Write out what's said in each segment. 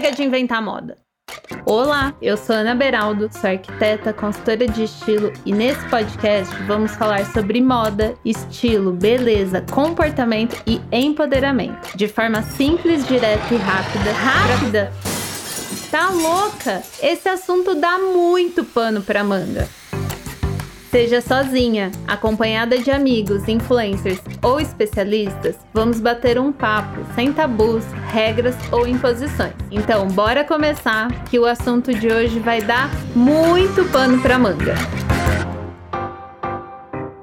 Chega de inventar moda. Olá, eu sou Ana Beraldo, sou arquiteta, consultora de estilo e nesse podcast vamos falar sobre moda, estilo, beleza, comportamento e empoderamento, de forma simples, direta e rápida. Rápida? Tá louca? Esse assunto dá muito pano pra manga. Seja sozinha, acompanhada de amigos, influencers ou especialistas, vamos bater um papo sem tabus, regras ou imposições. Então, bora começar que o assunto de hoje vai dar muito pano para manga.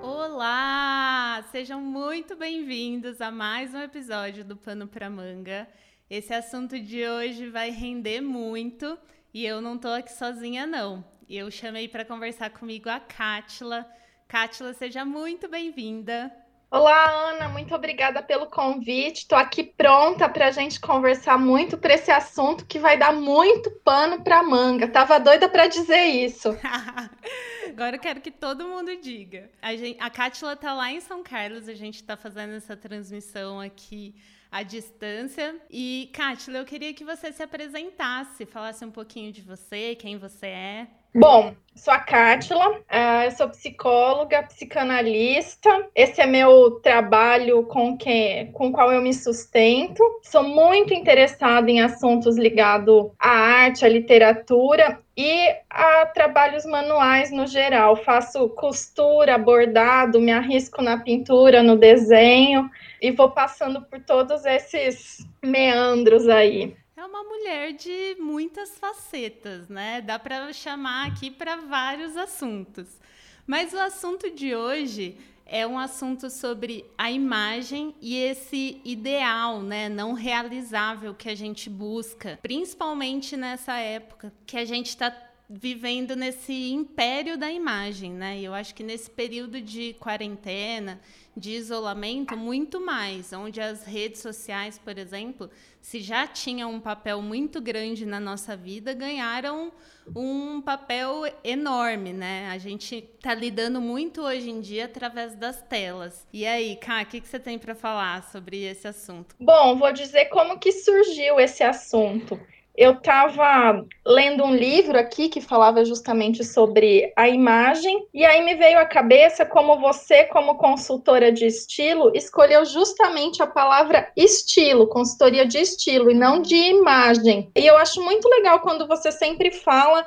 Olá, sejam muito bem-vindos a mais um episódio do Pano para Manga. Esse assunto de hoje vai render muito e eu não tô aqui sozinha não. Eu chamei para conversar comigo a Cátila. Cátila, seja muito bem-vinda. Olá, Ana, muito obrigada pelo convite. Estou aqui pronta para a gente conversar muito para esse assunto que vai dar muito pano para manga. Tava doida para dizer isso. Agora eu quero que todo mundo diga. A, gente, a Cátila está lá em São Carlos, a gente está fazendo essa transmissão aqui à distância. E, Cátila, eu queria que você se apresentasse, falasse um pouquinho de você, quem você é. Bom, sou a Cátila, uh, eu sou psicóloga, psicanalista. Esse é meu trabalho com que, com o qual eu me sustento. Sou muito interessada em assuntos ligados à arte, à literatura e a trabalhos manuais no geral. Faço costura, bordado, me arrisco na pintura, no desenho e vou passando por todos esses meandros aí uma mulher de muitas facetas, né? Dá para chamar aqui para vários assuntos. Mas o assunto de hoje é um assunto sobre a imagem e esse ideal, né, não realizável que a gente busca, principalmente nessa época que a gente está vivendo nesse império da imagem, né? E eu acho que nesse período de quarentena, de isolamento, muito mais, onde as redes sociais, por exemplo, se já tinham um papel muito grande na nossa vida, ganharam um papel enorme, né? A gente está lidando muito hoje em dia através das telas. E aí, Ká, o que, que você tem para falar sobre esse assunto? Bom, vou dizer como que surgiu esse assunto eu estava lendo um livro aqui que falava justamente sobre a imagem, e aí me veio à cabeça como você, como consultora de estilo, escolheu justamente a palavra estilo, consultoria de estilo, e não de imagem. E eu acho muito legal quando você sempre fala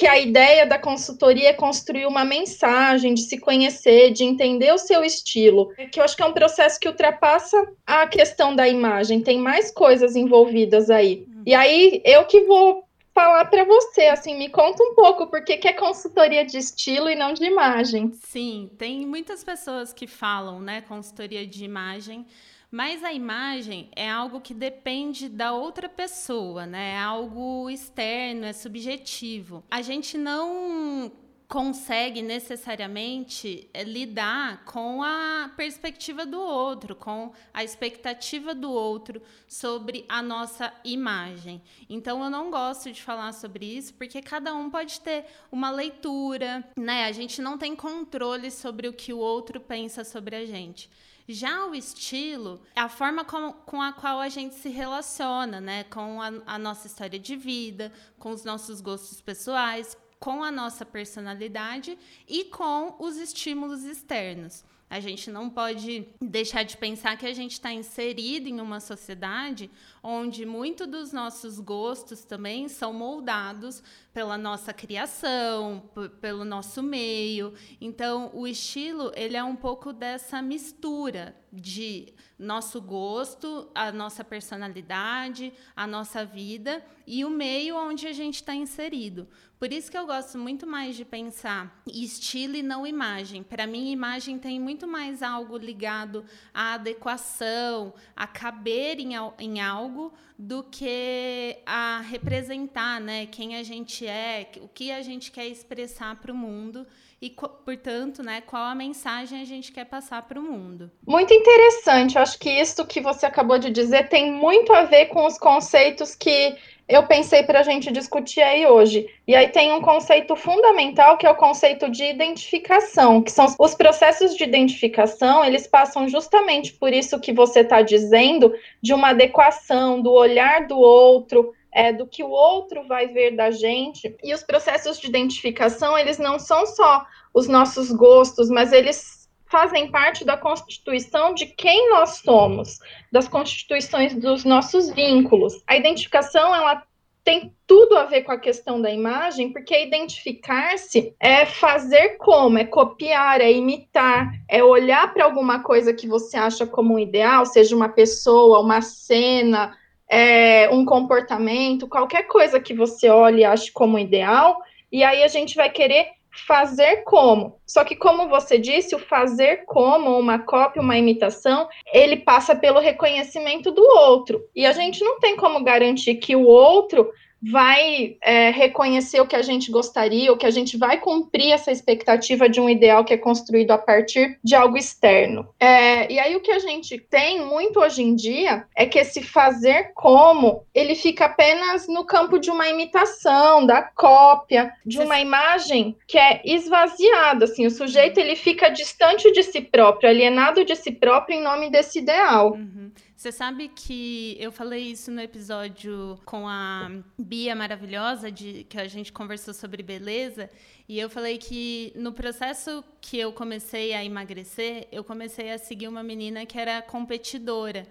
que a ideia da consultoria é construir uma mensagem, de se conhecer, de entender o seu estilo, que eu acho que é um processo que ultrapassa a questão da imagem, tem mais coisas envolvidas aí. E aí eu que vou falar para você, assim, me conta um pouco por que é consultoria de estilo e não de imagem. Sim, tem muitas pessoas que falam, né, consultoria de imagem, mas a imagem é algo que depende da outra pessoa, né? É algo externo, é subjetivo. A gente não consegue necessariamente eh, lidar com a perspectiva do outro, com a expectativa do outro sobre a nossa imagem. Então eu não gosto de falar sobre isso porque cada um pode ter uma leitura, né? A gente não tem controle sobre o que o outro pensa sobre a gente. Já o estilo a forma com, com a qual a gente se relaciona, né? Com a, a nossa história de vida, com os nossos gostos pessoais, com a nossa personalidade e com os estímulos externos. A gente não pode deixar de pensar que a gente está inserido em uma sociedade onde muito dos nossos gostos também são moldados pela nossa criação, pelo nosso meio. Então, o estilo ele é um pouco dessa mistura de nosso gosto, a nossa personalidade, a nossa vida e o meio onde a gente está inserido. Por isso que eu gosto muito mais de pensar estilo e não imagem. Para mim, imagem tem muito mais algo ligado à adequação, a caber em, em algo, do que a representar né, quem a gente é, o que a gente quer expressar para o mundo e, portanto, né, qual a mensagem a gente quer passar para o mundo. Muito interessante. Eu acho que isso que você acabou de dizer tem muito a ver com os conceitos que eu pensei para a gente discutir aí hoje. E aí tem um conceito fundamental que é o conceito de identificação, que são os processos de identificação, eles passam justamente por isso que você está dizendo, de uma adequação do olhar do outro, é, do que o outro vai ver da gente. E os processos de identificação, eles não são só os nossos gostos, mas eles fazem parte da constituição de quem nós somos, das constituições dos nossos vínculos. A identificação, ela tem tudo a ver com a questão da imagem, porque identificar-se é fazer como, é copiar, é imitar, é olhar para alguma coisa que você acha como um ideal, seja uma pessoa, uma cena, é, um comportamento, qualquer coisa que você olhe e ache como ideal, e aí a gente vai querer fazer como. Só que, como você disse, o fazer como, uma cópia, uma imitação, ele passa pelo reconhecimento do outro. E a gente não tem como garantir que o outro vai é, reconhecer o que a gente gostaria, ou que a gente vai cumprir essa expectativa de um ideal que é construído a partir de algo externo. É, e aí o que a gente tem muito hoje em dia é que esse fazer como ele fica apenas no campo de uma imitação, da cópia, de uma imagem que é esvaziada, assim, o sujeito ele fica distante de si próprio, alienado de si próprio em nome desse ideal. Uhum. Você sabe que eu falei isso no episódio com a Bia maravilhosa, de, que a gente conversou sobre beleza, e eu falei que no processo que eu comecei a emagrecer, eu comecei a seguir uma menina que era competidora.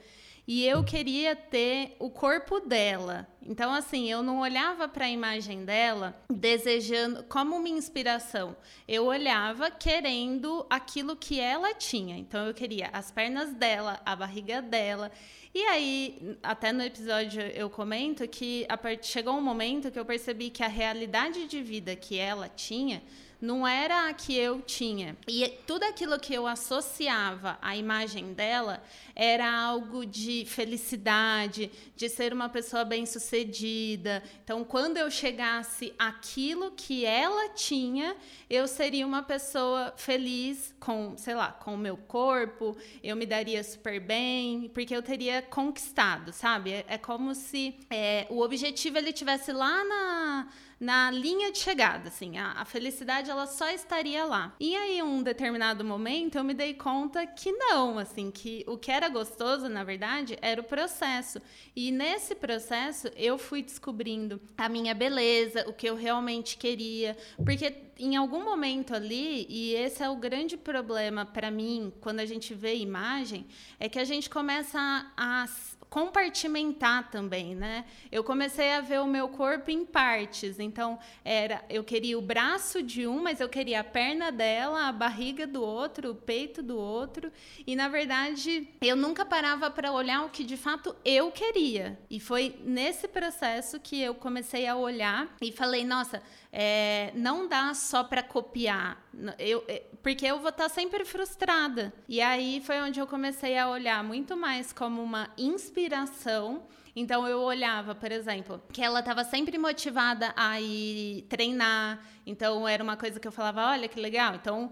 E eu queria ter o corpo dela. Então, assim, eu não olhava para a imagem dela desejando como uma inspiração. Eu olhava querendo aquilo que ela tinha. Então, eu queria as pernas dela, a barriga dela. E aí, até no episódio eu comento que part... chegou um momento que eu percebi que a realidade de vida que ela tinha não era a que eu tinha. E tudo aquilo que eu associava à imagem dela era algo de felicidade, de ser uma pessoa bem-sucedida. Então, quando eu chegasse aquilo que ela tinha, eu seria uma pessoa feliz com, sei lá, com o meu corpo, eu me daria super bem, porque eu teria conquistado, sabe? É, é como se é, o objetivo ele tivesse lá na na linha de chegada, assim, a, a, felicidade ela só estaria lá. E aí, um determinado momento, eu me dei conta que não, assim, que o que era gostoso, na verdade, era o processo. E nesse processo, eu fui descobrindo a minha beleza, o que eu realmente queria, porque em algum momento ali, e esse é o grande problema para mim, quando a gente vê imagem, é que a gente começa a, a compartimentar também, né? Eu comecei a ver o meu corpo em partes. Então, era, eu queria o braço de um, mas eu queria a perna dela, a barriga do outro, o peito do outro. E na verdade, eu nunca parava para olhar o que de fato eu queria. E foi nesse processo que eu comecei a olhar e falei, nossa, é, não dá só para copiar, eu, é, porque eu vou estar tá sempre frustrada. E aí foi onde eu comecei a olhar muito mais como uma inspiração então eu olhava, por exemplo, que ela estava sempre motivada a ir treinar. Então era uma coisa que eu falava, olha que legal. Então,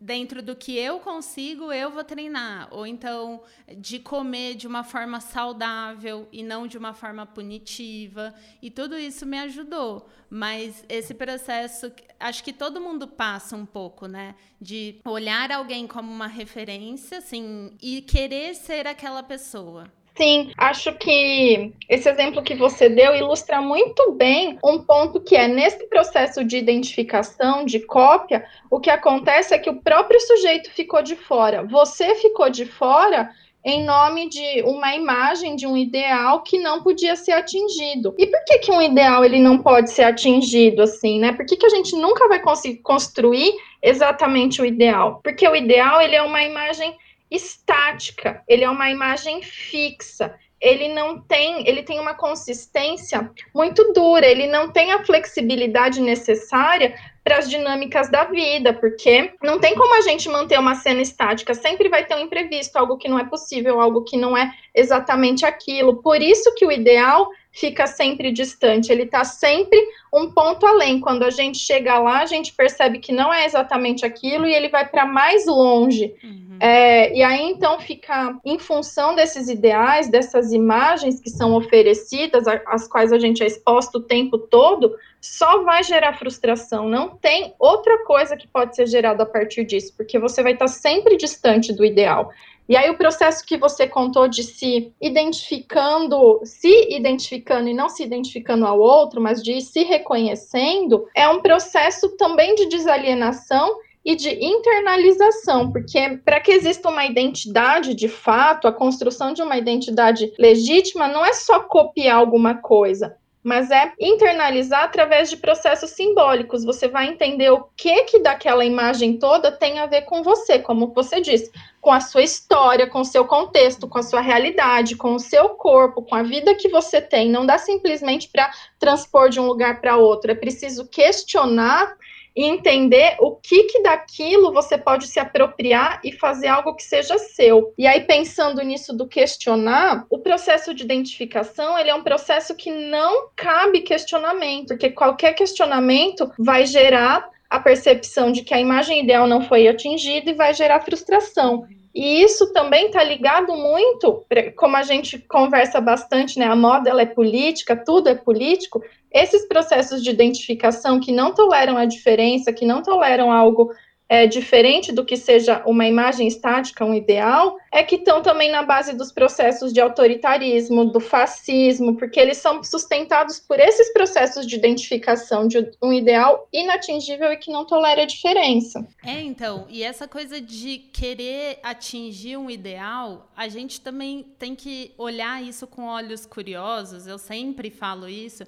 dentro do que eu consigo, eu vou treinar. Ou então de comer de uma forma saudável e não de uma forma punitiva. E tudo isso me ajudou. Mas esse processo, acho que todo mundo passa um pouco, né? De olhar alguém como uma referência, assim, e querer ser aquela pessoa. Sim, acho que esse exemplo que você deu ilustra muito bem um ponto que é nesse processo de identificação, de cópia, o que acontece é que o próprio sujeito ficou de fora. Você ficou de fora em nome de uma imagem, de um ideal que não podia ser atingido. E por que, que um ideal ele não pode ser atingido assim, né? Por que, que a gente nunca vai conseguir construir exatamente o ideal? Porque o ideal ele é uma imagem estática, ele é uma imagem fixa. Ele não tem, ele tem uma consistência muito dura, ele não tem a flexibilidade necessária para as dinâmicas da vida, porque não tem como a gente manter uma cena estática, sempre vai ter um imprevisto, algo que não é possível, algo que não é exatamente aquilo. Por isso que o ideal fica sempre distante, ele está sempre um ponto além. Quando a gente chega lá, a gente percebe que não é exatamente aquilo e ele vai para mais longe. Uhum. É, e aí então fica em função desses ideais, dessas imagens que são oferecidas, às quais a gente é exposto o tempo todo, só vai gerar frustração. Não tem outra coisa que pode ser gerada a partir disso, porque você vai estar sempre distante do ideal. E aí o processo que você contou de se identificando, se identificando e não se identificando ao outro, mas de se reconhecendo, é um processo também de desalienação e de internalização, porque para que exista uma identidade de fato, a construção de uma identidade legítima não é só copiar alguma coisa, mas é internalizar através de processos simbólicos. Você vai entender o que que daquela imagem toda tem a ver com você, como você disse, com a sua história, com o seu contexto, com a sua realidade, com o seu corpo, com a vida que você tem. Não dá simplesmente para transpor de um lugar para outro. É preciso questionar e entender o que que daquilo você pode se apropriar e fazer algo que seja seu. E aí pensando nisso do questionar, o processo de identificação, ele é um processo que não cabe questionamento, porque qualquer questionamento vai gerar a percepção de que a imagem ideal não foi atingida e vai gerar frustração. E isso também está ligado muito, como a gente conversa bastante, né? A moda ela é política, tudo é político. Esses processos de identificação que não toleram a diferença, que não toleram algo é, diferente do que seja uma imagem estática, um ideal, é que estão também na base dos processos de autoritarismo, do fascismo, porque eles são sustentados por esses processos de identificação de um ideal inatingível e que não tolera a diferença. É, então, e essa coisa de querer atingir um ideal, a gente também tem que olhar isso com olhos curiosos, eu sempre falo isso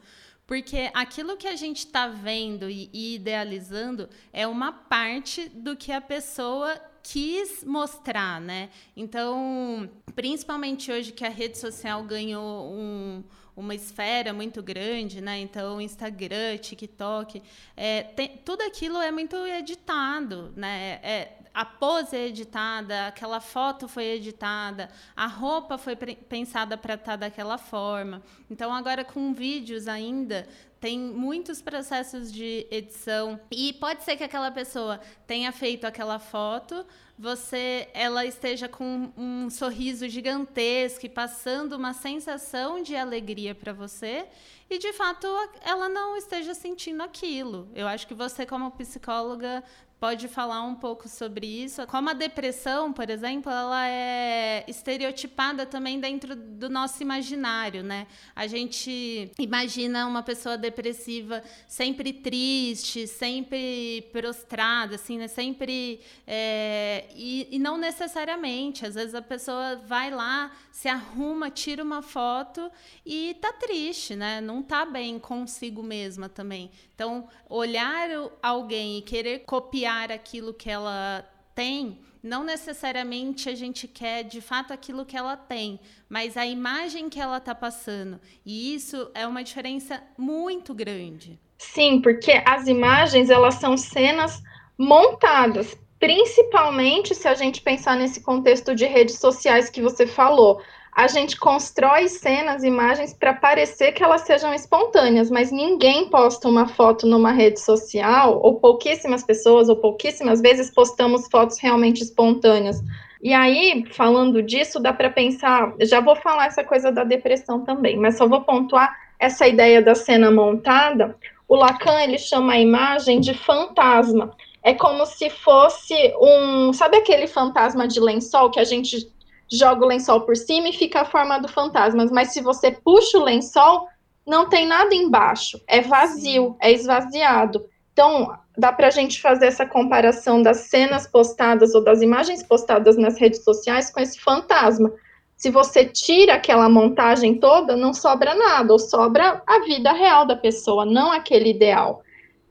porque aquilo que a gente está vendo e, idealizando é uma parte do que a pessoa quis mostrar, né? Então, principalmente hoje que a rede social ganhou um, uma esfera muito grande, né? Então, Instagram, TikTok, é, tem, tudo aquilo é muito editado, né? É, a pose é editada, aquela foto foi editada, a roupa foi pensada para estar tá daquela forma. Então, agora com vídeos ainda, tem muitos processos de edição e pode ser que aquela pessoa tenha feito aquela foto, você ela esteja com um sorriso gigantesco e passando uma sensação de alegria para você e de fato ela não esteja sentindo aquilo. Eu acho que você como psicóloga pode falar um pouco sobre isso. Como a depressão, por exemplo, ela é estereotipada também dentro do nosso imaginário, né? A gente imagina uma pessoa depressiva sempre triste, sempre prostrada, assim, né? Sempre é... e, e não necessariamente. Às vezes a pessoa vai lá, se arruma, tira uma foto e tá triste, né? Não tá bem consigo mesma também. Então, olhar alguém e querer copiar aquilo que ela tem, não necessariamente a gente quer de fato aquilo que ela tem, mas a imagem que ela está passando. E isso é uma diferença muito grande. Sim, porque as imagens elas são cenas montadas, principalmente se a gente pensar nesse contexto de redes sociais que você falou a gente constrói cenas, imagens para parecer que elas sejam espontâneas, mas ninguém posta uma foto numa rede social, ou pouquíssimas pessoas, ou pouquíssimas vezes postamos fotos realmente espontâneas. E aí, falando disso, dá para pensar, já vou falar essa coisa da depressão também, mas só vou pontuar essa ideia da cena montada. O Lacan, ele chama a imagem de fantasma. É como se fosse um, sabe aquele fantasma de lençol que a gente joga o lençol por cima e fica a forma do fantasma. Mas se você puxa o lençol, não tem nada embaixo, é vazio, é esvaziado. Então, dá para a gente fazer essa comparação das cenas postadas ou das imagens postadas nas redes sociais com esse fantasma. Se você tira aquela montagem toda, não sobra nada, ou sobra a vida real da pessoa, não aquele ideal.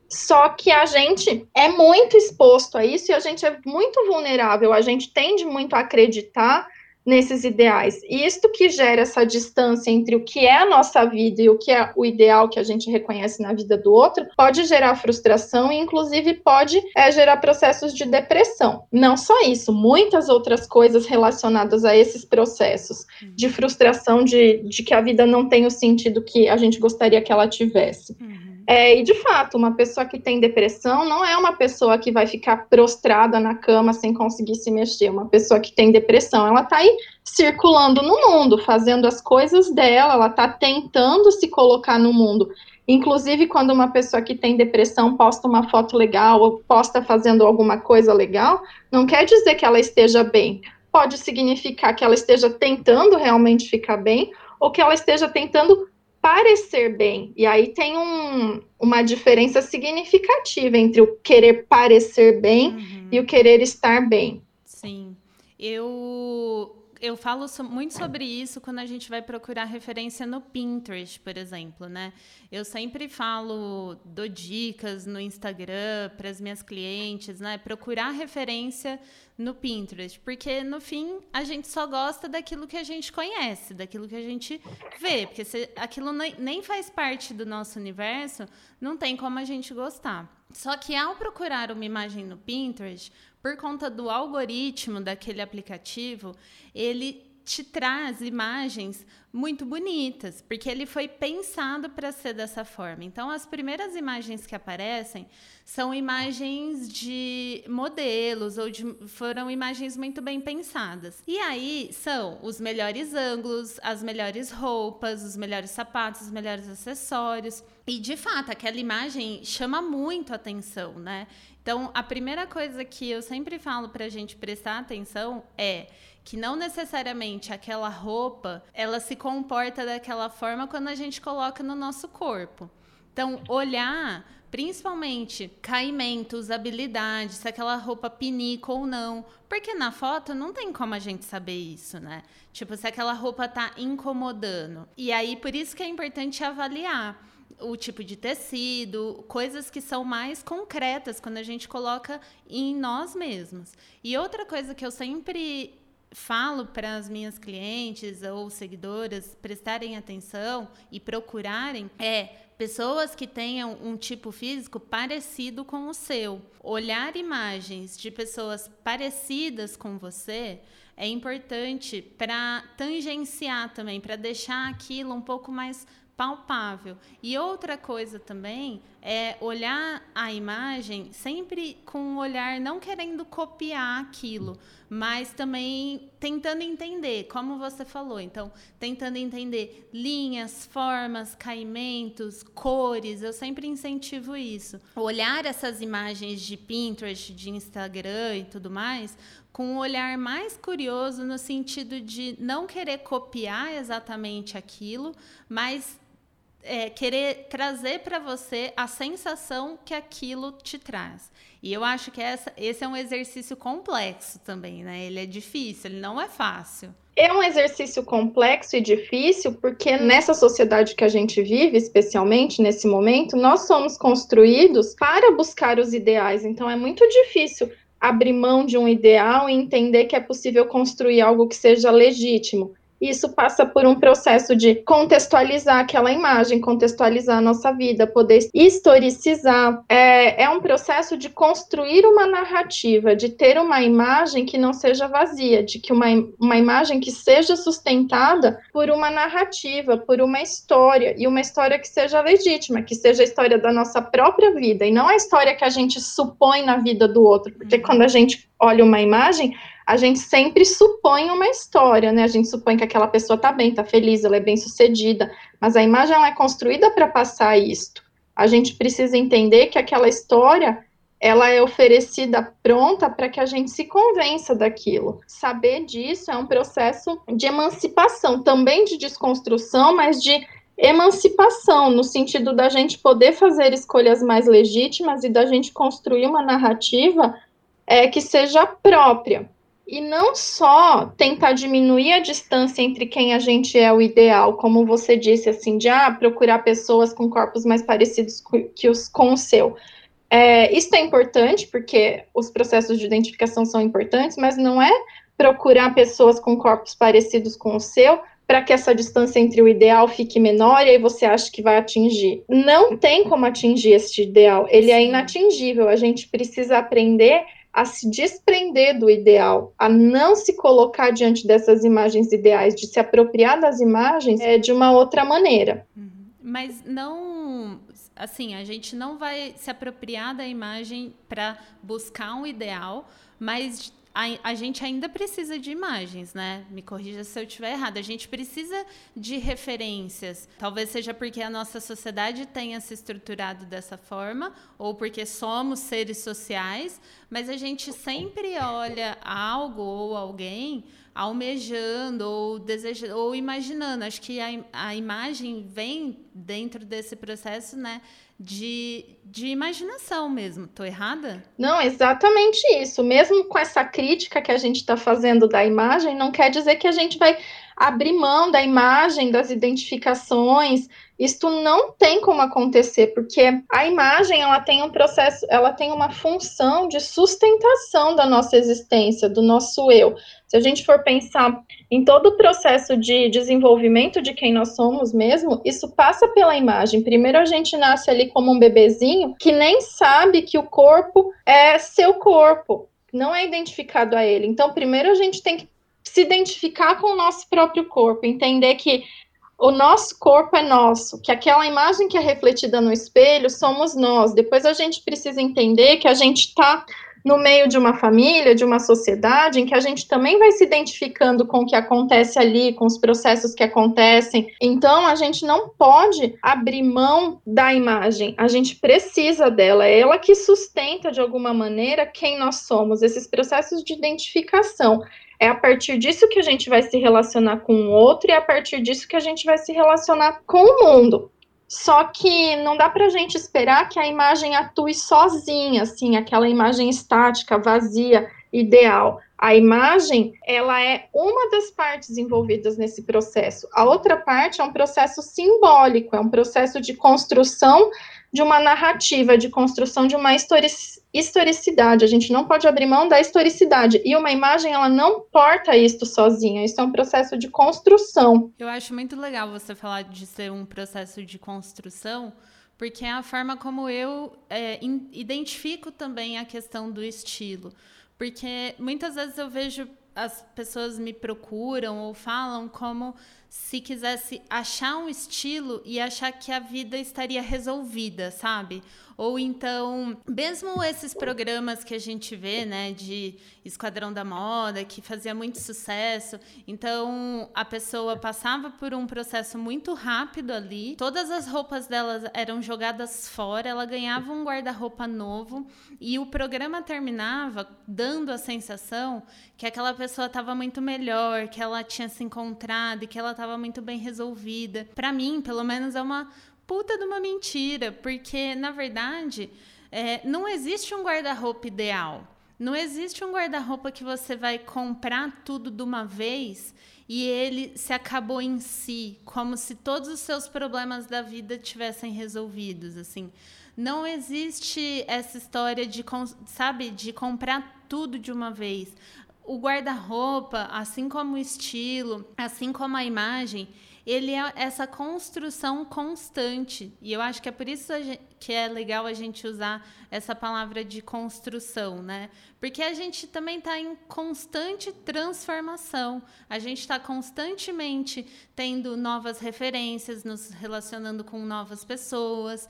Só que a gente é muito exposto a isso e a gente é muito vulnerável, a gente tende muito a acreditar nesses ideais. E isto que gera essa distância entre o que é a nossa vida e o que é o ideal que a gente reconhece na vida do outro, pode gerar frustração e, inclusive, pode é, gerar processos de depressão. Não só isso, muitas outras coisas relacionadas a esses processos de frustração, de, de que a vida não tem o sentido que a gente gostaria que ela tivesse. Uhum. É, e de fato, uma pessoa que tem depressão não é uma pessoa que vai ficar prostrada na cama sem conseguir se mexer. Uma pessoa que tem depressão, ela está aí circulando no mundo, fazendo as coisas dela, ela está tentando se colocar no mundo. Inclusive, quando uma pessoa que tem depressão posta uma foto legal ou posta fazendo alguma coisa legal, não quer dizer que ela esteja bem pode significar que ela esteja tentando realmente ficar bem ou que ela esteja tentando parecer bem. E aí tem um, uma diferença significativa entre o querer parecer bem uhum. e o querer estar bem. Sim. Eu eu falo so, muito sobre isso quando a gente vai procurar referência no Pinterest, por exemplo, né? Eu sempre falo, dou dicas no Instagram para as minhas clientes, né? Procurar referência no Pinterest, porque no fim a gente só gosta daquilo que a gente conhece, daquilo que a gente vê, porque se aquilo nem faz parte do nosso universo, não tem como a gente gostar. Só que ao procurar uma imagem no Pinterest, por conta do algoritmo daquele aplicativo, ele te traz imagens muito bonitas, porque ele foi pensado para ser dessa forma. Então, as primeiras imagens que aparecem são imagens de modelos ou de, foram imagens muito bem pensadas. E aí são os melhores ângulos, as melhores roupas, os melhores sapatos, os melhores acessórios. E de fato, aquela imagem chama muito atenção, né? Então, a primeira coisa que eu sempre falo para a gente prestar atenção é que não necessariamente aquela roupa ela se comporta daquela forma quando a gente coloca no nosso corpo. Então, olhar principalmente caimento, usabilidade, se aquela roupa pinica ou não. Porque na foto não tem como a gente saber isso, né? Tipo, se aquela roupa tá incomodando. E aí, por isso que é importante avaliar o tipo de tecido, coisas que são mais concretas quando a gente coloca em nós mesmos. E outra coisa que eu sempre falo para as minhas clientes ou seguidoras prestarem atenção e procurarem é pessoas que tenham um tipo físico parecido com o seu. Olhar imagens de pessoas parecidas com você é importante para tangenciar também, para deixar aquilo um pouco mais palpável. E outra coisa também é olhar a imagem sempre com um olhar não querendo copiar aquilo, mas também tentando entender, como você falou. Então, tentando entender linhas, formas, caimentos, cores. Eu sempre incentivo isso. Olhar essas imagens de Pinterest, de Instagram e tudo mais com um olhar mais curioso no sentido de não querer copiar exatamente aquilo, mas é, querer trazer para você a sensação que aquilo te traz. E eu acho que essa, esse é um exercício complexo também, né? Ele é difícil, ele não é fácil. É um exercício complexo e difícil porque nessa sociedade que a gente vive, especialmente nesse momento, nós somos construídos para buscar os ideais. Então é muito difícil abrir mão de um ideal e entender que é possível construir algo que seja legítimo. Isso passa por um processo de contextualizar aquela imagem, contextualizar a nossa vida, poder historicizar. É, é um processo de construir uma narrativa, de ter uma imagem que não seja vazia, de que uma, uma imagem que seja sustentada por uma narrativa, por uma história, e uma história que seja legítima, que seja a história da nossa própria vida, e não a história que a gente supõe na vida do outro, porque uhum. quando a gente olha uma imagem, a gente sempre supõe uma história, né? A gente supõe que aquela pessoa tá bem, tá feliz, ela é bem sucedida, mas a imagem ela é construída para passar isto. A gente precisa entender que aquela história ela é oferecida pronta para que a gente se convença daquilo. Saber disso é um processo de emancipação, também de desconstrução, mas de emancipação, no sentido da gente poder fazer escolhas mais legítimas e da gente construir uma narrativa é, que seja própria. E não só tentar diminuir a distância entre quem a gente é o ideal, como você disse, assim, de ah, procurar pessoas com corpos mais parecidos que os, com o seu. É, isso é importante, porque os processos de identificação são importantes, mas não é procurar pessoas com corpos parecidos com o seu para que essa distância entre o ideal fique menor e aí você acha que vai atingir. Não tem como atingir este ideal, ele é inatingível. A gente precisa aprender a se desprender do ideal, a não se colocar diante dessas imagens ideais, de se apropriar das imagens é, de uma outra maneira. Uhum. Mas não, assim, a gente não vai se apropriar da imagem para buscar um ideal, mas a, a gente ainda precisa de imagens, né? Me corrija se eu estiver errado. A gente precisa de referências. Talvez seja porque a nossa sociedade tenha se estruturado dessa forma, ou porque somos seres sociais, mas a gente sempre olha algo ou alguém almejando ou desejando ou imaginando. Acho que a, a imagem vem dentro desse processo, né? De, de imaginação mesmo. Tô errada? Não, exatamente isso. Mesmo com essa crítica que a gente está fazendo da imagem, não quer dizer que a gente vai abrir mão da imagem, das identificações. Isto não tem como acontecer, porque a imagem ela tem um processo, ela tem uma função de sustentação da nossa existência, do nosso eu. Se a gente for pensar em todo o processo de desenvolvimento de quem nós somos mesmo, isso passa pela imagem. Primeiro a gente nasce ali como um bebezinho que nem sabe que o corpo é seu corpo, não é identificado a ele. Então, primeiro a gente tem que se identificar com o nosso próprio corpo, entender que o nosso corpo é nosso, que aquela imagem que é refletida no espelho somos nós. Depois a gente precisa entender que a gente está no meio de uma família, de uma sociedade, em que a gente também vai se identificando com o que acontece ali, com os processos que acontecem. Então, a gente não pode abrir mão da imagem, a gente precisa dela, é ela que sustenta de alguma maneira quem nós somos, esses processos de identificação. É a partir disso que a gente vai se relacionar com o outro e é a partir disso que a gente vai se relacionar com o mundo. Só que não dá para a gente esperar que a imagem atue sozinha, assim, aquela imagem estática, vazia, ideal. A imagem, ela é uma das partes envolvidas nesse processo. A outra parte é um processo simbólico, é um processo de construção de uma narrativa, de construção de uma historicidade. A gente não pode abrir mão da historicidade. E uma imagem, ela não porta isto sozinha. Isso é um processo de construção. Eu acho muito legal você falar de ser um processo de construção, porque é a forma como eu é, identifico também a questão do estilo. Porque muitas vezes eu vejo as pessoas me procuram ou falam como se quisesse achar um estilo e achar que a vida estaria resolvida, sabe? Ou então, mesmo esses programas que a gente vê, né, de Esquadrão da Moda, que fazia muito sucesso, então a pessoa passava por um processo muito rápido ali, todas as roupas delas eram jogadas fora, ela ganhava um guarda-roupa novo e o programa terminava dando a sensação que aquela pessoa estava muito melhor, que ela tinha se encontrado e que ela estava muito bem resolvida. Para mim, pelo menos, é uma puta de uma mentira, porque na verdade é, não existe um guarda-roupa ideal. Não existe um guarda-roupa que você vai comprar tudo de uma vez e ele se acabou em si, como se todos os seus problemas da vida tivessem resolvidos, assim. Não existe essa história de, sabe, de comprar tudo de uma vez. O guarda-roupa, assim como o estilo, assim como a imagem, ele é essa construção constante. E eu acho que é por isso que é legal a gente usar essa palavra de construção, né? Porque a gente também está em constante transformação. A gente está constantemente tendo novas referências, nos relacionando com novas pessoas,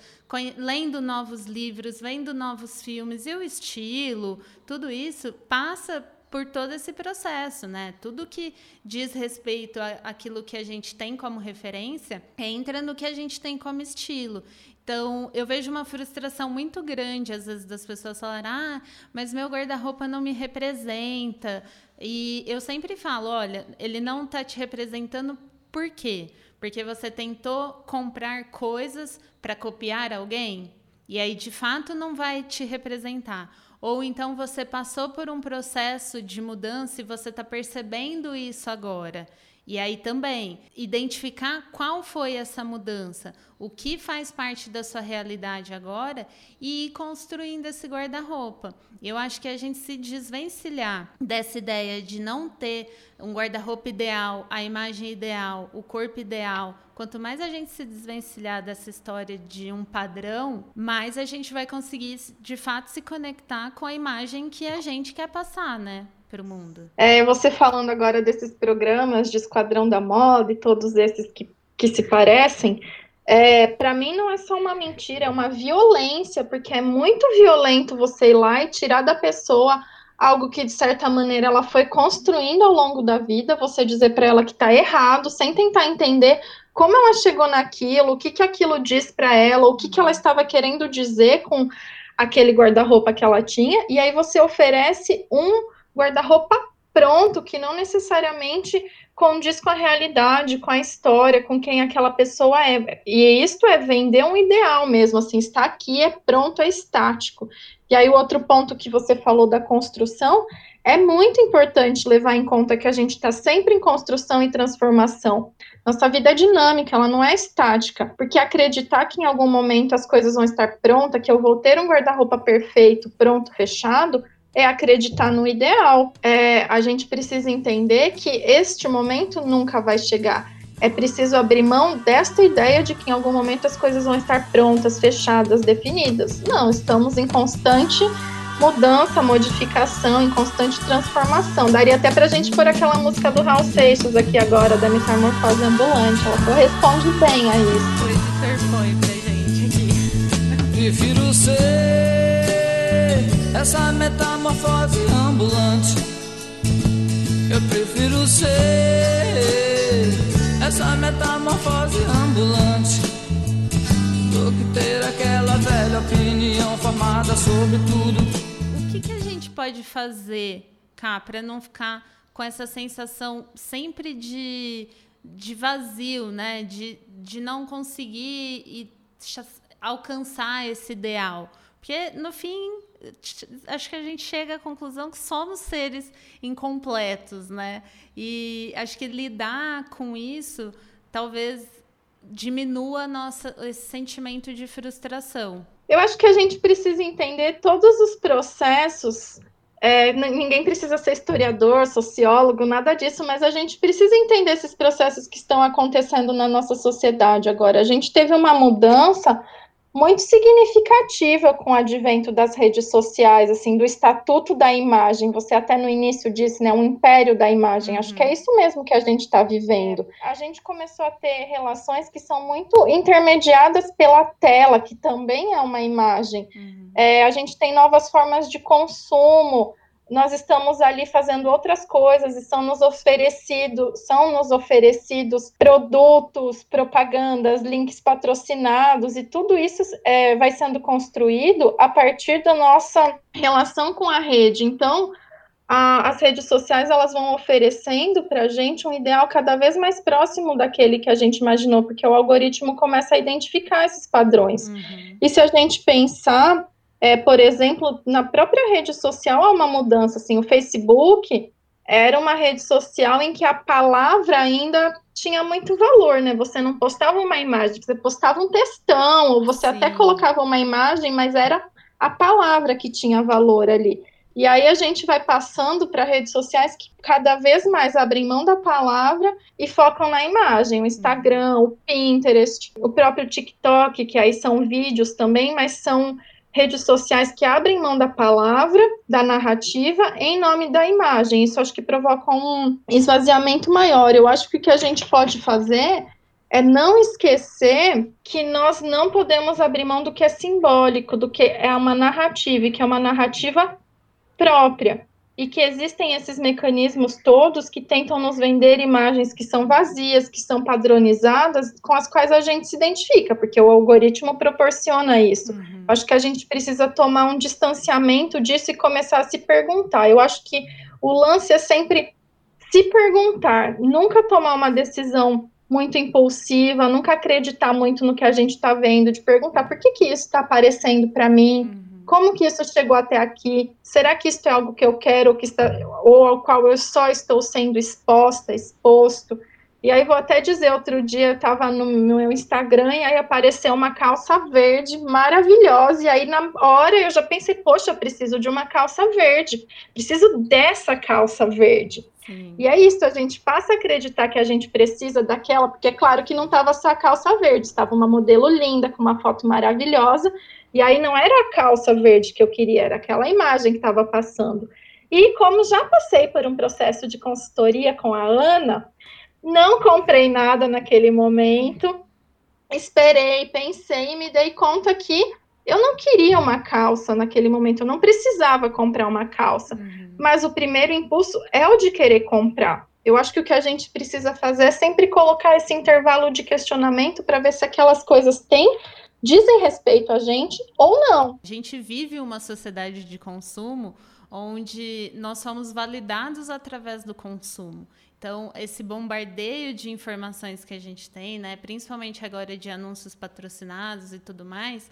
lendo novos livros, vendo novos filmes. E o estilo, tudo isso passa por todo esse processo, né? Tudo que diz respeito àquilo que a gente tem como referência entra no que a gente tem como estilo. Então, eu vejo uma frustração muito grande, às vezes, das pessoas falarem: ah, mas meu guarda-roupa não me representa. E eu sempre falo: olha, ele não está te representando por quê? Porque você tentou comprar coisas para copiar alguém? E aí, de fato, não vai te representar. Ou então você passou por um processo de mudança e você está percebendo isso agora. E aí também identificar qual foi essa mudança, o que faz parte da sua realidade agora e ir construindo esse guarda-roupa. Eu acho que a gente se desvencilhar dessa ideia de não ter um guarda-roupa ideal, a imagem ideal, o corpo ideal. Quanto mais a gente se desvencilhar dessa história de um padrão, mais a gente vai conseguir de fato se conectar com a imagem que a gente quer passar, né? Para o mundo. É, você falando agora desses programas de Esquadrão da Moda e todos esses que, que se parecem, é, para mim não é só uma mentira, é uma violência, porque é muito violento você ir lá e tirar da pessoa algo que de certa maneira ela foi construindo ao longo da vida, você dizer para ela que está errado, sem tentar entender como ela chegou naquilo, o que que aquilo diz para ela, o que que ela estava querendo dizer com aquele guarda-roupa que ela tinha, e aí você oferece um guarda-roupa pronto que não necessariamente condiz com a realidade, com a história, com quem aquela pessoa é. E isto é vender um ideal mesmo, assim, está aqui, é pronto, é estático. E aí o outro ponto que você falou da construção, é muito importante levar em conta que a gente está sempre em construção e transformação. Nossa vida é dinâmica, ela não é estática, porque acreditar que em algum momento as coisas vão estar prontas, que eu vou ter um guarda-roupa perfeito, pronto, fechado, é acreditar no ideal. É, a gente precisa entender que este momento nunca vai chegar. É preciso abrir mão desta ideia de que em algum momento as coisas vão estar prontas, fechadas, definidas. Não, estamos em constante mudança, modificação, em constante transformação. Daria até pra gente pôr aquela música do Raul Seixas aqui agora, da Metamorfose Ambulante. Ela corresponde bem a isso. Pra gente aqui. Prefiro ser essa metamorfose ambulante. Eu prefiro ser essa metamorfose ambulante do que ter aquela velha opinião formada sobre tudo. O que, que a gente pode fazer, cá, para não ficar com essa sensação sempre de, de vazio, né? De, de não conseguir e alcançar esse ideal. Porque, no fim, acho que a gente chega à conclusão que somos seres incompletos, né? E acho que lidar com isso talvez diminua nossa, esse sentimento de frustração. Eu acho que a gente precisa entender todos os processos. É, ninguém precisa ser historiador, sociólogo, nada disso, mas a gente precisa entender esses processos que estão acontecendo na nossa sociedade agora. A gente teve uma mudança muito significativa com o advento das redes sociais, assim, do estatuto da imagem. Você até no início disse, né, um império da imagem. Uhum. Acho que é isso mesmo que a gente está vivendo. A gente começou a ter relações que são muito intermediadas pela tela, que também é uma imagem. Uhum. É, a gente tem novas formas de consumo nós estamos ali fazendo outras coisas e são nos oferecidos, são nos oferecidos produtos, propagandas, links patrocinados e tudo isso é, vai sendo construído a partir da nossa relação com a rede. Então, a, as redes sociais elas vão oferecendo para a gente um ideal cada vez mais próximo daquele que a gente imaginou, porque o algoritmo começa a identificar esses padrões. Uhum. E se a gente pensar é, por exemplo, na própria rede social há uma mudança. Assim, o Facebook era uma rede social em que a palavra ainda tinha muito valor, né? Você não postava uma imagem, você postava um textão, ou você Sim. até colocava uma imagem, mas era a palavra que tinha valor ali. E aí a gente vai passando para redes sociais que cada vez mais abrem mão da palavra e focam na imagem, o Instagram, o Pinterest, o próprio TikTok, que aí são vídeos também, mas são redes sociais que abrem mão da palavra, da narrativa, em nome da imagem. Isso acho que provoca um esvaziamento maior. Eu acho que o que a gente pode fazer é não esquecer que nós não podemos abrir mão do que é simbólico, do que é uma narrativa, e que é uma narrativa própria e que existem esses mecanismos todos que tentam nos vender imagens que são vazias, que são padronizadas, com as quais a gente se identifica, porque o algoritmo proporciona isso. Uhum. Acho que a gente precisa tomar um distanciamento disso e começar a se perguntar. Eu acho que o lance é sempre se perguntar, nunca tomar uma decisão muito impulsiva, nunca acreditar muito no que a gente está vendo, de perguntar por que, que isso está aparecendo para mim. Uhum como que isso chegou até aqui? Será que isso é algo que eu quero ou, que está, ou ao qual eu só estou sendo exposta, exposto? E aí vou até dizer, outro dia eu estava no meu Instagram e aí apareceu uma calça verde maravilhosa, e aí na hora eu já pensei, poxa, eu preciso de uma calça verde, preciso dessa calça verde. Sim. E é isso, a gente passa a acreditar que a gente precisa daquela, porque é claro que não estava só a calça verde, estava uma modelo linda, com uma foto maravilhosa, e aí não era a calça verde que eu queria, era aquela imagem que estava passando. E como já passei por um processo de consultoria com a Ana, não comprei nada naquele momento, esperei, pensei e me dei conta que eu não queria uma calça naquele momento, eu não precisava comprar uma calça. Uhum. mas o primeiro impulso é o de querer comprar. Eu acho que o que a gente precisa fazer é sempre colocar esse intervalo de questionamento para ver se aquelas coisas têm dizem respeito a gente ou não. A gente vive uma sociedade de consumo onde nós somos validados através do consumo. Então, esse bombardeio de informações que a gente tem, né, principalmente agora de anúncios patrocinados e tudo mais,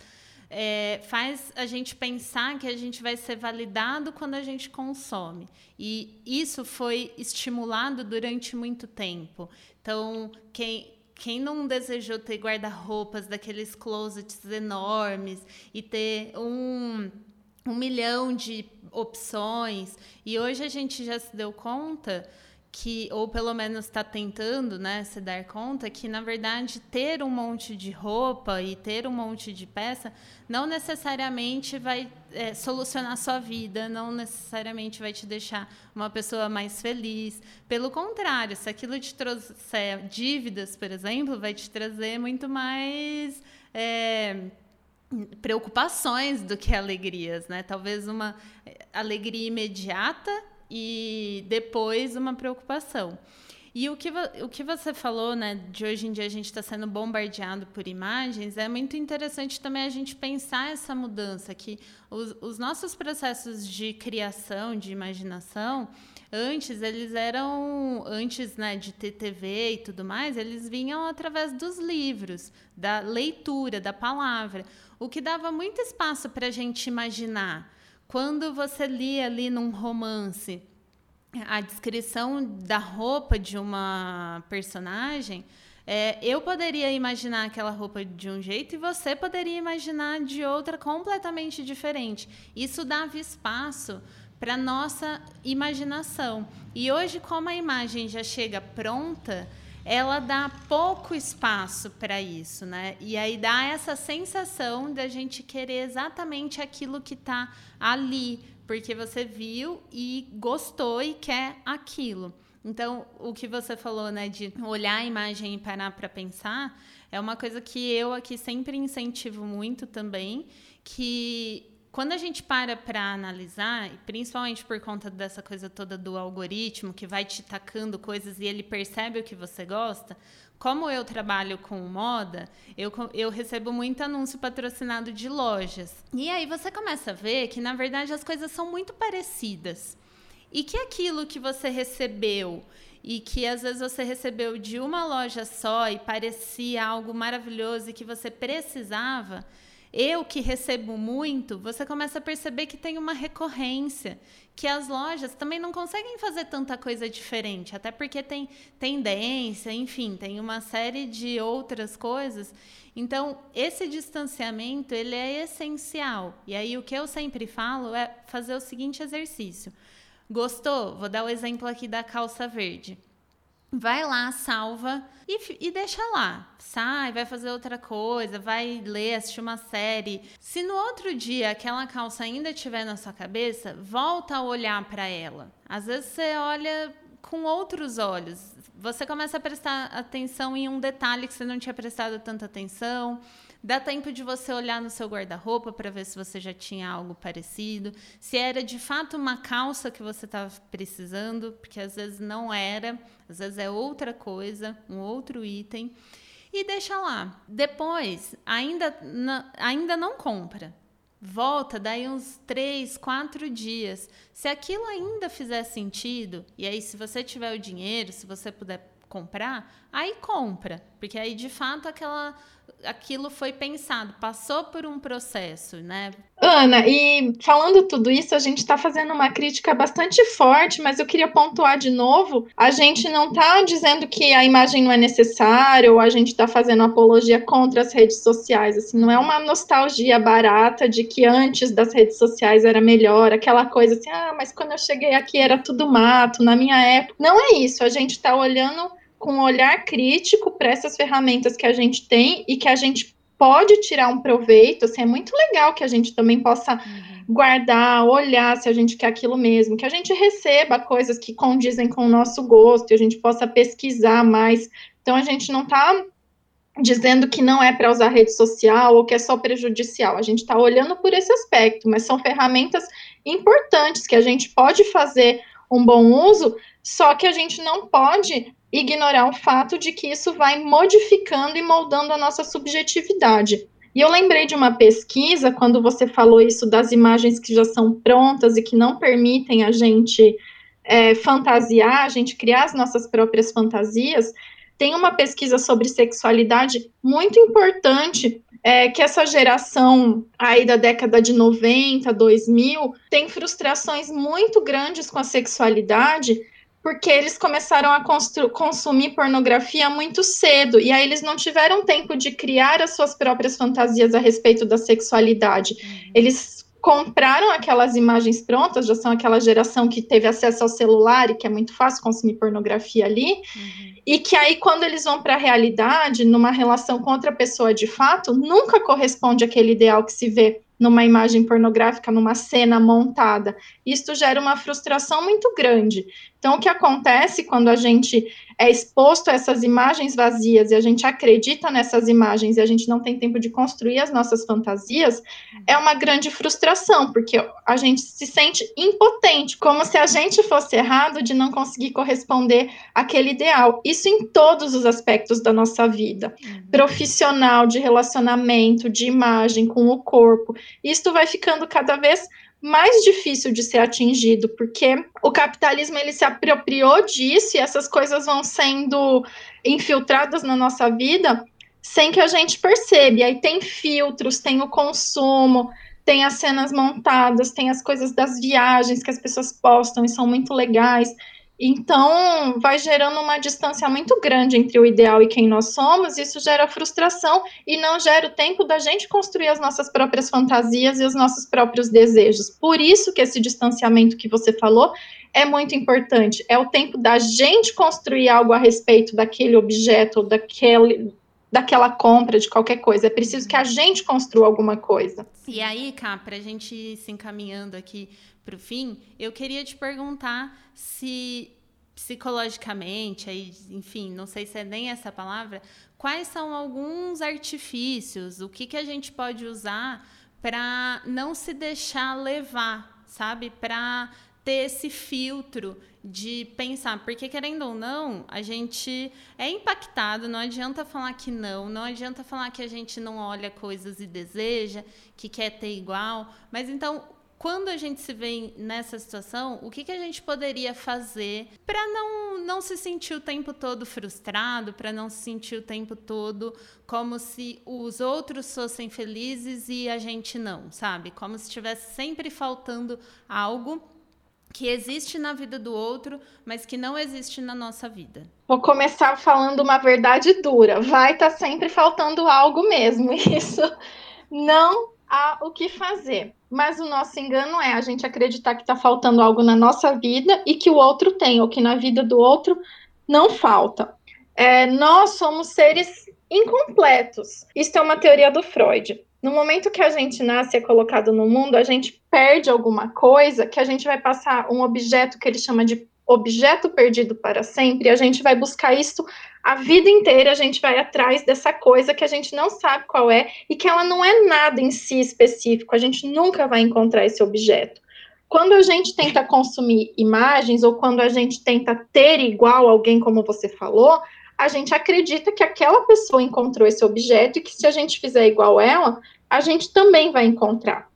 é, faz a gente pensar que a gente vai ser validado quando a gente consome. E isso foi estimulado durante muito tempo. Então, quem, quem não desejou ter guarda-roupas daqueles closets enormes e ter um, um milhão de opções, e hoje a gente já se deu conta que, ou pelo menos está tentando né, se dar conta, que na verdade ter um monte de roupa e ter um monte de peça não necessariamente vai é, solucionar sua vida, não necessariamente vai te deixar uma pessoa mais feliz. Pelo contrário, se aquilo te trouxer dívidas, por exemplo, vai te trazer muito mais. É, preocupações do que alegrias, né? Talvez uma é, alegria imediata e depois uma preocupação. E o que, o que você falou, né, de hoje em dia a gente está sendo bombardeado por imagens, é muito interessante também a gente pensar essa mudança, que os, os nossos processos de criação, de imaginação, antes eles eram, antes né, de ter TV e tudo mais, eles vinham através dos livros, da leitura, da palavra, o que dava muito espaço para a gente imaginar. Quando você lia ali num romance a descrição da roupa de uma personagem, é, eu poderia imaginar aquela roupa de um jeito e você poderia imaginar de outra completamente diferente. Isso dava espaço para nossa imaginação. E hoje, como a imagem já chega pronta, ela dá pouco espaço para isso, né? E aí dá essa sensação da gente querer exatamente aquilo que está ali, porque você viu e gostou e quer aquilo. Então, o que você falou, né, de olhar a imagem e parar para pensar, é uma coisa que eu aqui sempre incentivo muito também, que quando a gente para para analisar, principalmente por conta dessa coisa toda do algoritmo que vai te tacando coisas e ele percebe o que você gosta, como eu trabalho com moda, eu, eu recebo muito anúncio patrocinado de lojas. E aí você começa a ver que, na verdade, as coisas são muito parecidas. E que aquilo que você recebeu e que às vezes você recebeu de uma loja só e parecia algo maravilhoso e que você precisava, eu que recebo muito, você começa a perceber que tem uma recorrência, que as lojas também não conseguem fazer tanta coisa diferente, até porque tem tendência, enfim, tem uma série de outras coisas. Então, esse distanciamento, ele é essencial. E aí o que eu sempre falo é fazer o seguinte exercício. Gostou? Vou dar o exemplo aqui da calça verde vai lá, salva e, e, deixa lá. Sai, vai fazer outra coisa, vai ler, assistir uma série. Se no outro dia aquela calça ainda estiver na sua cabeça, volta a olhar para ela. Às vezes você olha com outros olhos. Você começa a prestar atenção em um detalhe que você não tinha prestado tanta atenção. Dá tempo de você olhar no seu guarda-roupa para ver se você já tinha algo parecido, se era de fato uma calça que você estava precisando, porque às vezes não era, às vezes é outra coisa, um outro item. E deixa lá. Depois, ainda, ainda não compra. Volta, daí uns três, quatro dias. Se aquilo ainda fizer sentido, e aí, se você tiver o dinheiro, se você puder comprar, aí compra. Porque aí, de fato, aquela aquilo foi pensado, passou por um processo, né? Ana, e falando tudo isso, a gente está fazendo uma crítica bastante forte, mas eu queria pontuar de novo: a gente não está dizendo que a imagem não é necessária, ou a gente está fazendo apologia contra as redes sociais. Assim, não é uma nostalgia barata de que antes das redes sociais era melhor, aquela coisa assim, ah, mas quando eu cheguei aqui era tudo mato, na minha época. Não é isso, a gente está olhando com um olhar crítico para essas ferramentas que a gente tem e que a gente pode tirar um proveito. Assim, é muito legal que a gente também possa uhum. guardar, olhar se a gente quer aquilo mesmo, que a gente receba coisas que condizem com o nosso gosto e a gente possa pesquisar mais. Então, a gente não está dizendo que não é para usar rede social ou que é só prejudicial. A gente está olhando por esse aspecto, mas são ferramentas importantes que a gente pode fazer um bom uso, só que a gente não pode ignorar o fato de que isso vai modificando e moldando a nossa subjetividade. E eu lembrei de uma pesquisa, quando você falou isso das imagens que já são prontas e que não permitem a gente é, fantasiar, a gente criar as nossas próprias fantasias. Tem uma pesquisa sobre sexualidade muito importante, é, que essa geração aí da década de 90, 2000, tem frustrações muito grandes com a sexualidade, porque eles começaram a consumir pornografia muito cedo, e aí eles não tiveram tempo de criar as suas próprias fantasias a respeito da sexualidade. Uhum. Eles compraram aquelas imagens prontas, já são aquela geração que teve acesso ao celular e que é muito fácil consumir pornografia ali, uhum. e que aí quando eles vão para a realidade, numa relação com outra pessoa de fato, nunca corresponde àquele ideal que se vê numa imagem pornográfica, numa cena montada. Isso gera uma frustração muito grande. Então, o que acontece quando a gente é exposto a essas imagens vazias e a gente acredita nessas imagens e a gente não tem tempo de construir as nossas fantasias, é uma grande frustração, porque a gente se sente impotente, como se a gente fosse errado de não conseguir corresponder àquele ideal. Isso em todos os aspectos da nossa vida, uhum. profissional, de relacionamento, de imagem com o corpo. Isto vai ficando cada vez mais difícil de ser atingido, porque o capitalismo ele se apropriou disso e essas coisas vão sendo infiltradas na nossa vida sem que a gente perceba. Aí tem filtros, tem o consumo, tem as cenas montadas, tem as coisas das viagens que as pessoas postam e são muito legais. Então, vai gerando uma distância muito grande entre o ideal e quem nós somos, isso gera frustração e não gera o tempo da gente construir as nossas próprias fantasias e os nossos próprios desejos. Por isso que esse distanciamento que você falou é muito importante. É o tempo da gente construir algo a respeito daquele objeto, daquele, daquela compra, de qualquer coisa. É preciso que a gente construa alguma coisa. E aí, Cá, para a gente se encaminhando aqui para o fim, eu queria te perguntar se psicologicamente, aí, enfim, não sei se é nem essa palavra, quais são alguns artifícios, o que, que a gente pode usar para não se deixar levar, sabe? Para ter esse filtro de pensar, porque querendo ou não, a gente é impactado, não adianta falar que não, não adianta falar que a gente não olha coisas e deseja, que quer ter igual, mas então quando a gente se vê nessa situação, o que, que a gente poderia fazer para não, não se sentir o tempo todo frustrado, para não se sentir o tempo todo como se os outros fossem felizes e a gente não, sabe? Como se estivesse sempre faltando algo que existe na vida do outro, mas que não existe na nossa vida. Vou começar falando uma verdade dura. Vai estar tá sempre faltando algo mesmo. Isso não há o que fazer. Mas o nosso engano é a gente acreditar que está faltando algo na nossa vida e que o outro tem, ou que na vida do outro não falta. É, nós somos seres incompletos. Isso é uma teoria do Freud. No momento que a gente nasce e é colocado no mundo, a gente perde alguma coisa que a gente vai passar um objeto que ele chama de objeto perdido para sempre, a gente vai buscar isso a vida inteira, a gente vai atrás dessa coisa que a gente não sabe qual é e que ela não é nada em si específico, a gente nunca vai encontrar esse objeto. Quando a gente tenta consumir imagens ou quando a gente tenta ter igual alguém, como você falou, a gente acredita que aquela pessoa encontrou esse objeto e que se a gente fizer igual ela, a gente também vai encontrar.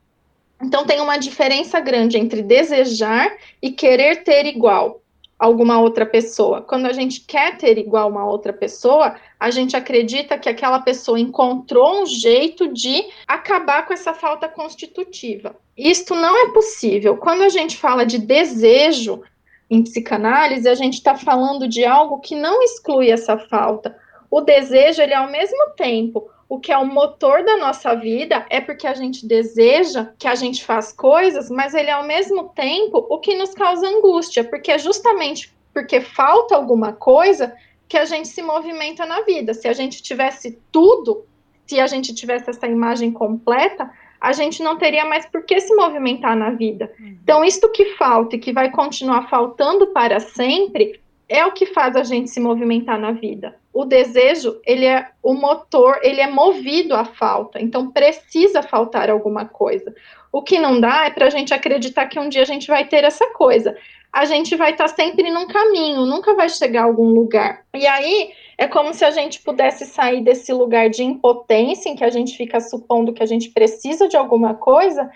Então tem uma diferença grande entre desejar e querer ter igual alguma outra pessoa. Quando a gente quer ter igual uma outra pessoa, a gente acredita que aquela pessoa encontrou um jeito de acabar com essa falta constitutiva. Isto não é possível. Quando a gente fala de desejo em psicanálise, a gente está falando de algo que não exclui essa falta. O desejo, ele é ao mesmo tempo o que é o motor da nossa vida é porque a gente deseja que a gente faz coisas, mas ele é ao mesmo tempo o que nos causa angústia, porque é justamente porque falta alguma coisa que a gente se movimenta na vida. Se a gente tivesse tudo, se a gente tivesse essa imagem completa, a gente não teria mais por que se movimentar na vida. Uhum. Então, isto que falta e que vai continuar faltando para sempre é o que faz a gente se movimentar na vida. O desejo, ele é o motor, ele é movido à falta. Então precisa faltar alguma coisa. O que não dá é para a gente acreditar que um dia a gente vai ter essa coisa. A gente vai estar tá sempre num caminho, nunca vai chegar a algum lugar. E aí é como se a gente pudesse sair desse lugar de impotência, em que a gente fica supondo que a gente precisa de alguma coisa,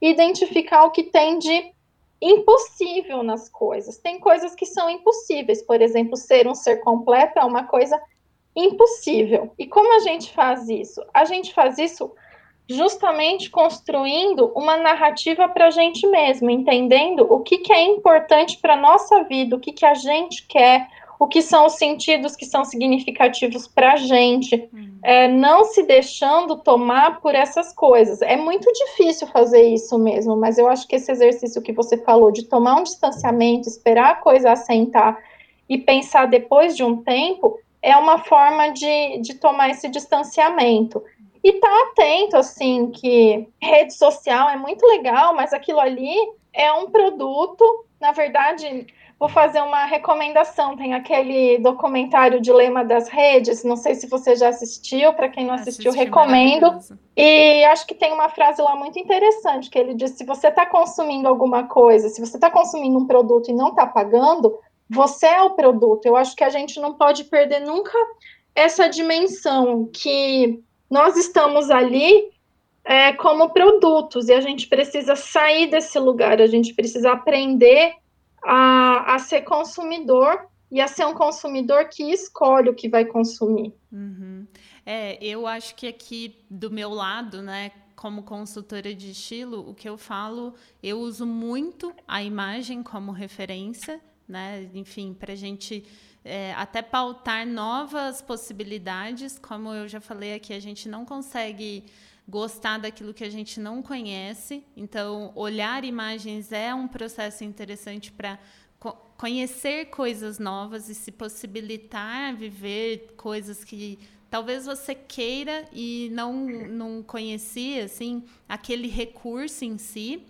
e identificar o que tem de impossível nas coisas. Tem coisas que são impossíveis, por exemplo, ser um ser completo é uma coisa impossível. E como a gente faz isso? A gente faz isso justamente construindo uma narrativa para a gente mesmo, entendendo o que, que é importante para a nossa vida, o que, que a gente quer, o que são os sentidos que são significativos para a gente, uhum. é, não se deixando tomar por essas coisas. É muito difícil fazer isso mesmo, mas eu acho que esse exercício que você falou de tomar um distanciamento, esperar a coisa assentar e pensar depois de um tempo, é uma forma de, de tomar esse distanciamento. E tá atento, assim, que rede social é muito legal, mas aquilo ali é um produto, na verdade, Vou fazer uma recomendação. Tem aquele documentário Dilema das Redes. Não sei se você já assistiu. Para quem não assistiu, Assisti recomendo. E acho que tem uma frase lá muito interessante que ele diz: se você está consumindo alguma coisa, se você está consumindo um produto e não está pagando, você é o produto. Eu acho que a gente não pode perder nunca essa dimensão que nós estamos ali é, como produtos e a gente precisa sair desse lugar. A gente precisa aprender a, a ser consumidor e a ser um consumidor que escolhe o que vai consumir. Uhum. É, eu acho que aqui do meu lado, né, como consultora de estilo, o que eu falo, eu uso muito a imagem como referência, né, enfim, para a gente é, até pautar novas possibilidades, como eu já falei aqui, a gente não consegue gostar daquilo que a gente não conhece. Então, olhar imagens é um processo interessante para co conhecer coisas novas e se possibilitar viver coisas que talvez você queira e não, não conhecia, assim, aquele recurso em si.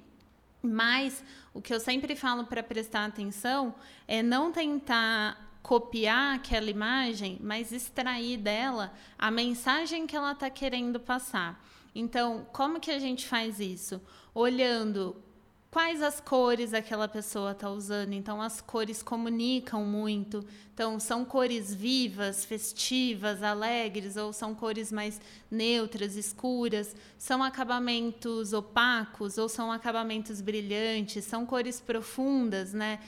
Mas o que eu sempre falo para prestar atenção é não tentar copiar aquela imagem, mas extrair dela a mensagem que ela está querendo passar. Então, como que a gente faz isso? Olhando quais as cores aquela pessoa está usando. Então, as cores comunicam muito. Então, são cores vivas, festivas, alegres, ou são cores mais neutras, escuras? São acabamentos opacos ou são acabamentos brilhantes? São cores profundas, né?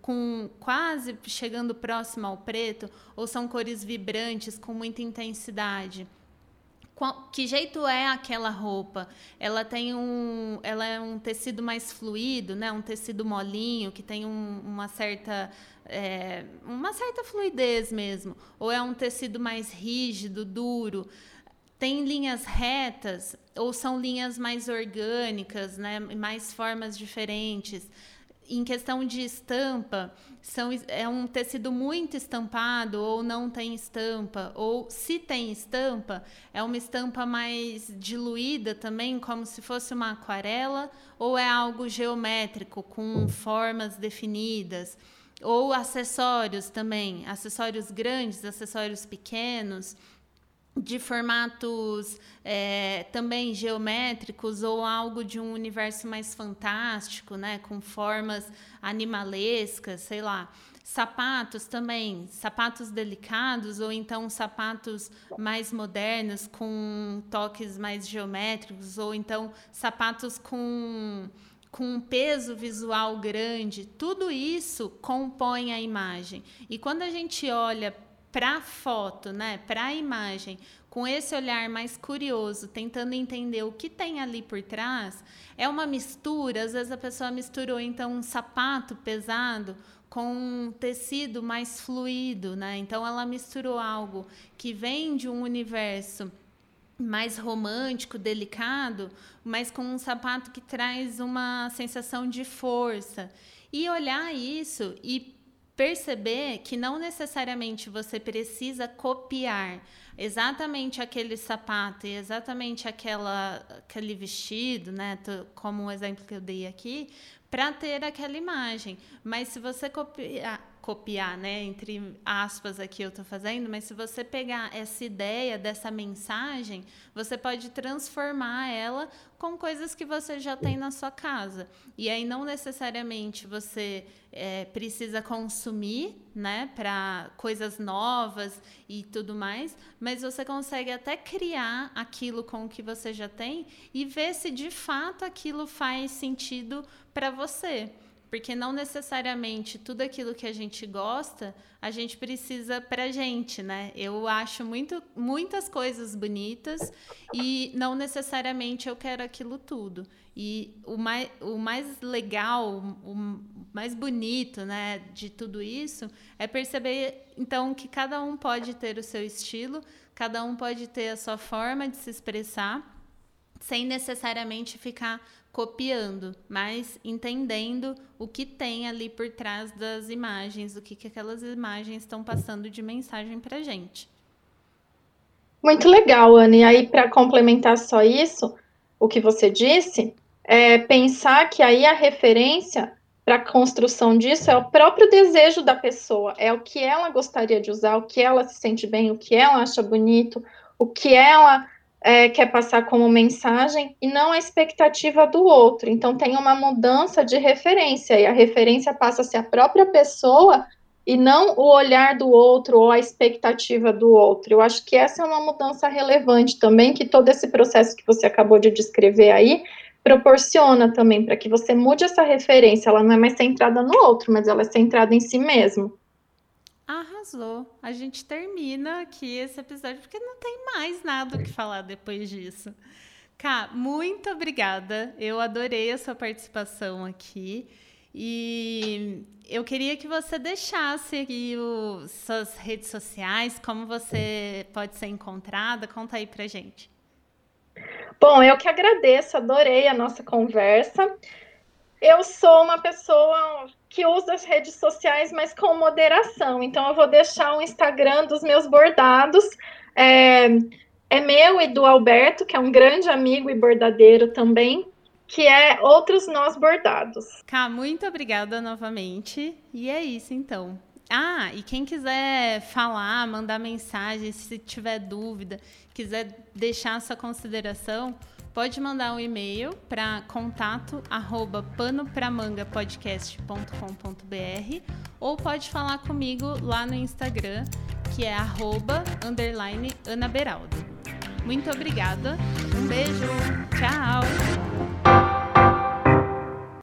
Com quase chegando próximo ao preto, ou são cores vibrantes com muita intensidade? Que jeito é aquela roupa? Ela tem um, ela é um tecido mais fluido, né? Um tecido molinho que tem um, uma certa é, uma certa fluidez mesmo, ou é um tecido mais rígido, duro? Tem linhas retas ou são linhas mais orgânicas, né? Mais formas diferentes em questão de estampa, são, é um tecido muito estampado ou não tem estampa, ou se tem estampa, é uma estampa mais diluída também, como se fosse uma aquarela, ou é algo geométrico, com formas definidas, ou acessórios também, acessórios grandes, acessórios pequenos de formatos é, também geométricos ou algo de um universo mais fantástico, né, com formas animalescas, sei lá. Sapatos também, sapatos delicados ou então sapatos mais modernos com toques mais geométricos ou então sapatos com com um peso visual grande, tudo isso compõe a imagem. E quando a gente olha para a foto, né, para a imagem, com esse olhar mais curioso, tentando entender o que tem ali por trás, é uma mistura. Às vezes a pessoa misturou então um sapato pesado com um tecido mais fluido, né? Então ela misturou algo que vem de um universo mais romântico, delicado, mas com um sapato que traz uma sensação de força. E olhar isso e perceber que não necessariamente você precisa copiar exatamente aquele sapato e exatamente aquela, aquele vestido, né, como o exemplo que eu dei aqui, para ter aquela imagem. Mas se você copiar, copiar, né? Entre aspas aqui eu estou fazendo, mas se você pegar essa ideia dessa mensagem, você pode transformar ela com coisas que você já tem na sua casa. E aí não necessariamente você é, precisa consumir, né, para coisas novas e tudo mais, mas você consegue até criar aquilo com o que você já tem e ver se de fato aquilo faz sentido para você. Porque não necessariamente tudo aquilo que a gente gosta, a gente precisa pra gente, né? Eu acho muito, muitas coisas bonitas e não necessariamente eu quero aquilo tudo. E o mais, o mais legal, o mais bonito, né, de tudo isso é perceber, então, que cada um pode ter o seu estilo, cada um pode ter a sua forma de se expressar, sem necessariamente ficar copiando, mas entendendo o que tem ali por trás das imagens, o que, que aquelas imagens estão passando de mensagem para gente. Muito legal, Anne. E aí, para complementar só isso, o que você disse, é pensar que aí a referência para a construção disso é o próprio desejo da pessoa, é o que ela gostaria de usar, o que ela se sente bem, o que ela acha bonito, o que ela é, quer passar como mensagem e não a expectativa do outro. Então tem uma mudança de referência e a referência passa a ser a própria pessoa e não o olhar do outro ou a expectativa do outro. Eu acho que essa é uma mudança relevante também, que todo esse processo que você acabou de descrever aí proporciona também para que você mude essa referência. Ela não é mais centrada no outro, mas ela é centrada em si mesmo. Arrasou. A gente termina aqui esse episódio porque não tem mais nada o que falar depois disso. Cá, muito obrigada. Eu adorei a sua participação aqui. E eu queria que você deixasse aqui suas redes sociais, como você pode ser encontrada. Conta aí pra gente. Bom, eu que agradeço, adorei a nossa conversa. Eu sou uma pessoa que usa as redes sociais, mas com moderação. Então, eu vou deixar o Instagram dos meus bordados. É, é meu e do Alberto, que é um grande amigo e bordadeiro também, que é Outros Nós Bordados. Cá, muito obrigada novamente. E é isso, então. Ah, e quem quiser falar, mandar mensagem, se tiver dúvida, quiser deixar sua consideração, pode mandar um e-mail para contato arroba panopramangapodcast.com.br ou pode falar comigo lá no Instagram, que é arroba underline Ana Beraldo. Muito obrigada, um beijo, tchau!